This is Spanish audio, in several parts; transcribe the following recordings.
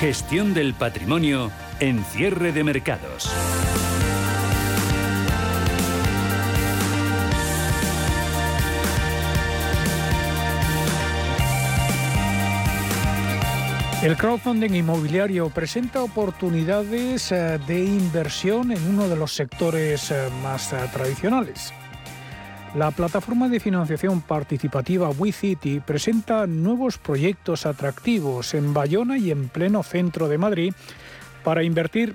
Gestión del patrimonio en cierre de mercados. El crowdfunding inmobiliario presenta oportunidades eh, de inversión en uno de los sectores eh, más eh, tradicionales. La plataforma de financiación participativa WeCity presenta nuevos proyectos atractivos en Bayona y en pleno centro de Madrid para invertir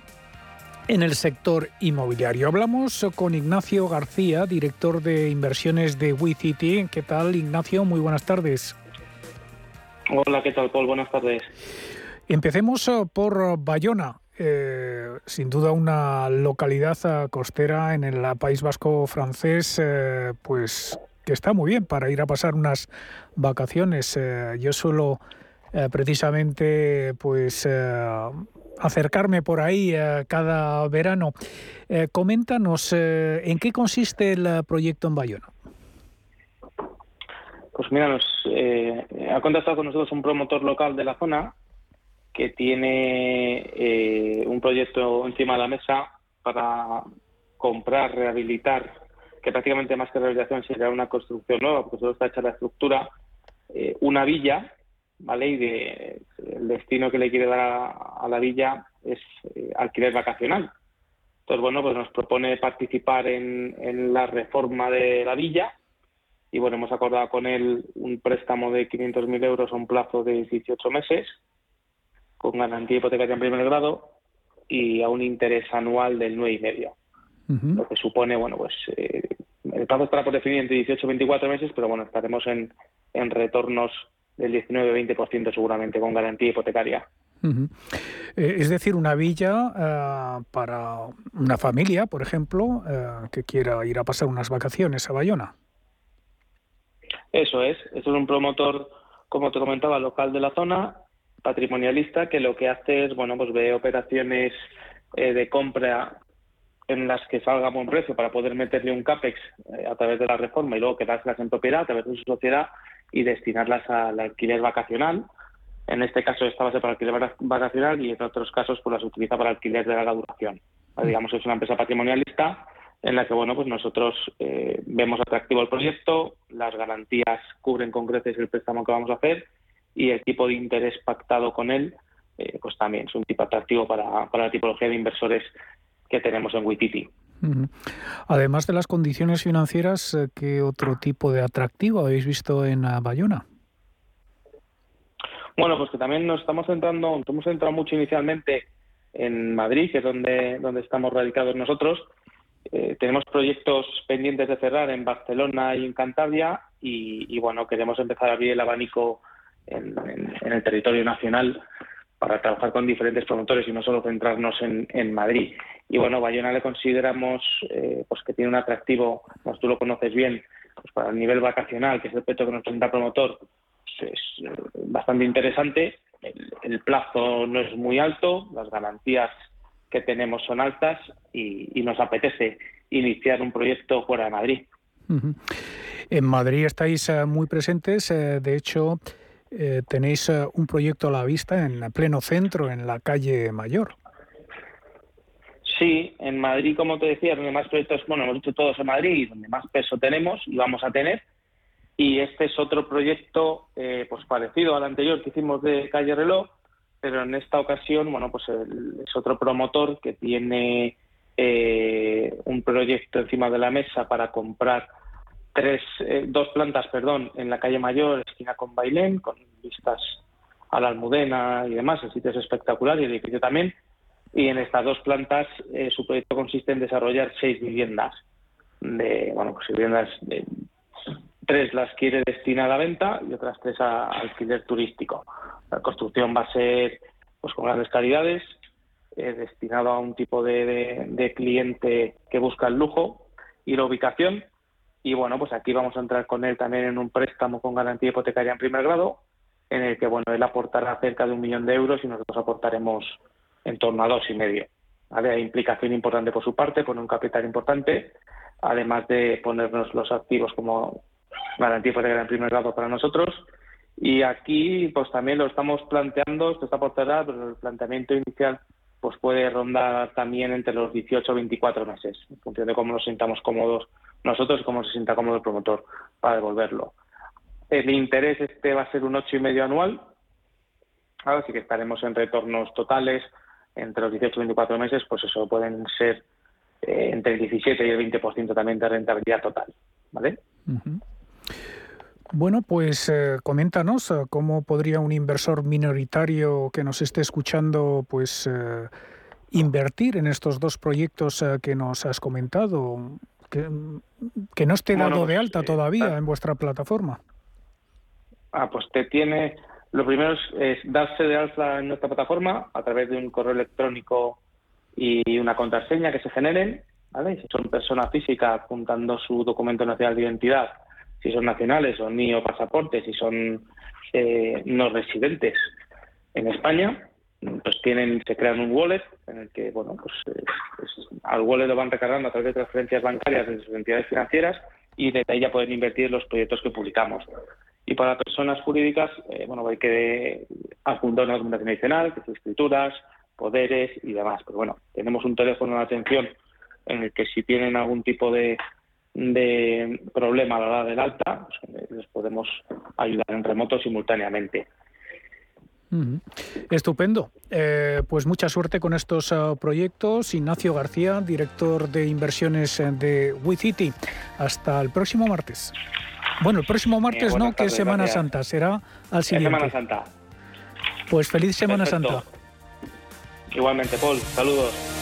en el sector inmobiliario. Hablamos con Ignacio García, director de inversiones de WeCity. ¿Qué tal, Ignacio? Muy buenas tardes. Hola, ¿qué tal, Paul? Buenas tardes. Empecemos eh, por Bayona. Eh, sin duda una localidad eh, costera en el País Vasco francés, pues que está muy bien para ir a pasar unas vacaciones. yo suelo precisamente pues acercarme por ahí cada verano. coméntanos en qué consiste el proyecto en Bayona. Pues mira, nos eh, ha contactado con nosotros un promotor local de la zona que tiene eh, un proyecto encima de la mesa para comprar, rehabilitar, que prácticamente más que rehabilitación sería una construcción nueva, porque solo está hecha la estructura, eh, una villa, ¿vale? Y el destino que le quiere dar a, la villa es alquiler vacacional. Entonces, bueno, pues nos propone participar en la reforma de la villa y bueno, hemos acordado con él un préstamo de 500.000 euros a un plazo de 18 meses, con garantía hipotecaria en primer grado y a un interés anual del 9,5. Lo que supone, bueno, pues eh, el plazo estará por definir entre 18 y 24 meses, pero bueno, estaremos en, en retornos del 19-20% seguramente con garantía hipotecaria. Eh, es decir, una villa eh, para una familia, por ejemplo, que quiera ir a pasar unas vacaciones a Bayona. Eso es, eso es un promotor, como te comentaba, local de la zona, patrimonialista, que lo que hace es, bueno, pues ve operaciones eh, de compra en las que salga a buen precio para poder meterle un CAPEX eh, a través de la reforma y luego quedárselas en propiedad a través de su sociedad y destinarlas al alquiler vacacional. En este caso esta base para alquiler vacacional y en otros casos pues las utiliza para alquiler de larga duración. Mm. Digamos es una empresa patrimonialista en la que bueno pues nosotros eh, vemos atractivo el proyecto, las garantías cubren con creces el préstamo que vamos a hacer y el tipo de interés pactado con él eh, pues también es un tipo atractivo para, la tipología de inversores que tenemos en Wititi. Además de las condiciones financieras, eh, ¿qué otro tipo de atractivo habéis visto en Bayona? Bueno, pues que también nos estamos centrando, nos hemos centrado mucho inicialmente en Madrid, que es donde, donde estamos radicados nosotros, eh, tenemos proyectos pendientes de cerrar en Barcelona y en Cantabria y, bueno, queremos empezar a abrir el abanico en, el territorio nacional para trabajar con diferentes promotores y no solo centrarnos en, Madrid. Y bueno, Bayona le consideramos eh, pues que tiene un atractivo, pues tú lo conoces bien, pues para el nivel vacacional, que es el proyecto que nos presenta promotor, pues es eh, bastante interesante. el plazo no es muy alto, las garantías que tenemos son altas y, nos apetece iniciar un proyecto fuera de Madrid. En Madrid estáis eh, muy presentes, eh, de hecho eh, tenéis un proyecto a la vista en pleno centro, en la calle Mayor. Sí, en Madrid, como te decía, donde más proyectos, bueno, hemos dicho todos en Madrid, donde más peso tenemos y vamos a tener. Y este es otro proyecto pues parecido al anterior que hicimos de Calle Reloj, pero en esta ocasión, bueno, pues es otro promotor que tiene eh, un proyecto encima de la mesa para comprar tres, eh, dos plantas, perdón, en la calle Mayor, esquina con Bailén, con vistas a la Almudena y demás, el sitio es espectacular y el edificio también. Y en estas dos plantas eh, su proyecto consiste en desarrollar seis viviendas de, bueno, pues viviendas de, tres las quiere destinar a venta y otras tres a alquiler turístico. La construcción va a ser pues con grandes calidades, eh, destinado a un tipo de, cliente que busca el lujo y la ubicación. Y bueno, pues aquí vamos a entrar con él también en un préstamo con garantía hipotecaria en primer grado, en el que bueno, él aportará cerca de un millón de euros y nosotros aportaremos en torno a dos y medio. Hay implicación importante por su parte, pone un capital importante, además de ponernos los activos como garantía hipotecaria en primer grado para nosotros Y aquí, pues también lo estamos planteando, esto está por cerrar, pero el planteamiento inicial pues puede rondar también entre los 18 o 24 meses, en función de cómo nos sintamos cómodos nosotros y cómo se sienta cómodo el promotor para devolverlo. El interés este va a ser un ocho y medio anual, así que estaremos en retornos totales entre los 18 y 24 meses, pues eso pueden ser eh, entre el 17 y el 20% también de rentabilidad total, ¿vale? Bueno, pues eh, coméntanos eh, cómo podría un inversor minoritario que nos esté escuchando, pues invertir en estos dos proyectos que nos has comentado, que, no esté dado de alta todavía en vuestra plataforma. Ah, pues te tiene lo primero es, darse de alta en nuestra plataforma a través de un correo electrónico y una contraseña que se generen, ¿vale? Si son personas físicas apuntando su documento nacional de identidad, si son nacionales o ni o pasaportes, si son eh, no residentes en España, pues tienen, se crean un wallet en el que, bueno, pues al wallet lo van recargando a través de transferencias bancarias de sus entidades financieras y desde ahí ya pueden invertir los proyectos que publicamos. Y para personas jurídicas, eh, bueno, hay que adjuntar una documentación adicional, que son escrituras, poderes y demás. Pero bueno, tenemos un teléfono de atención en el que si tienen algún tipo de, de problema a la hora del alta, pues, eh, les podemos ayudar en remoto simultáneamente. Estupendo. Eh, pues mucha suerte con estos proyectos. Ignacio García, director de inversiones de WeCity. Hasta el próximo martes. Bueno, el próximo martes no, que es Semana Santa, será al siguiente. Semana Santa. Pues feliz Semana Santa. Igualmente, Paul, saludos.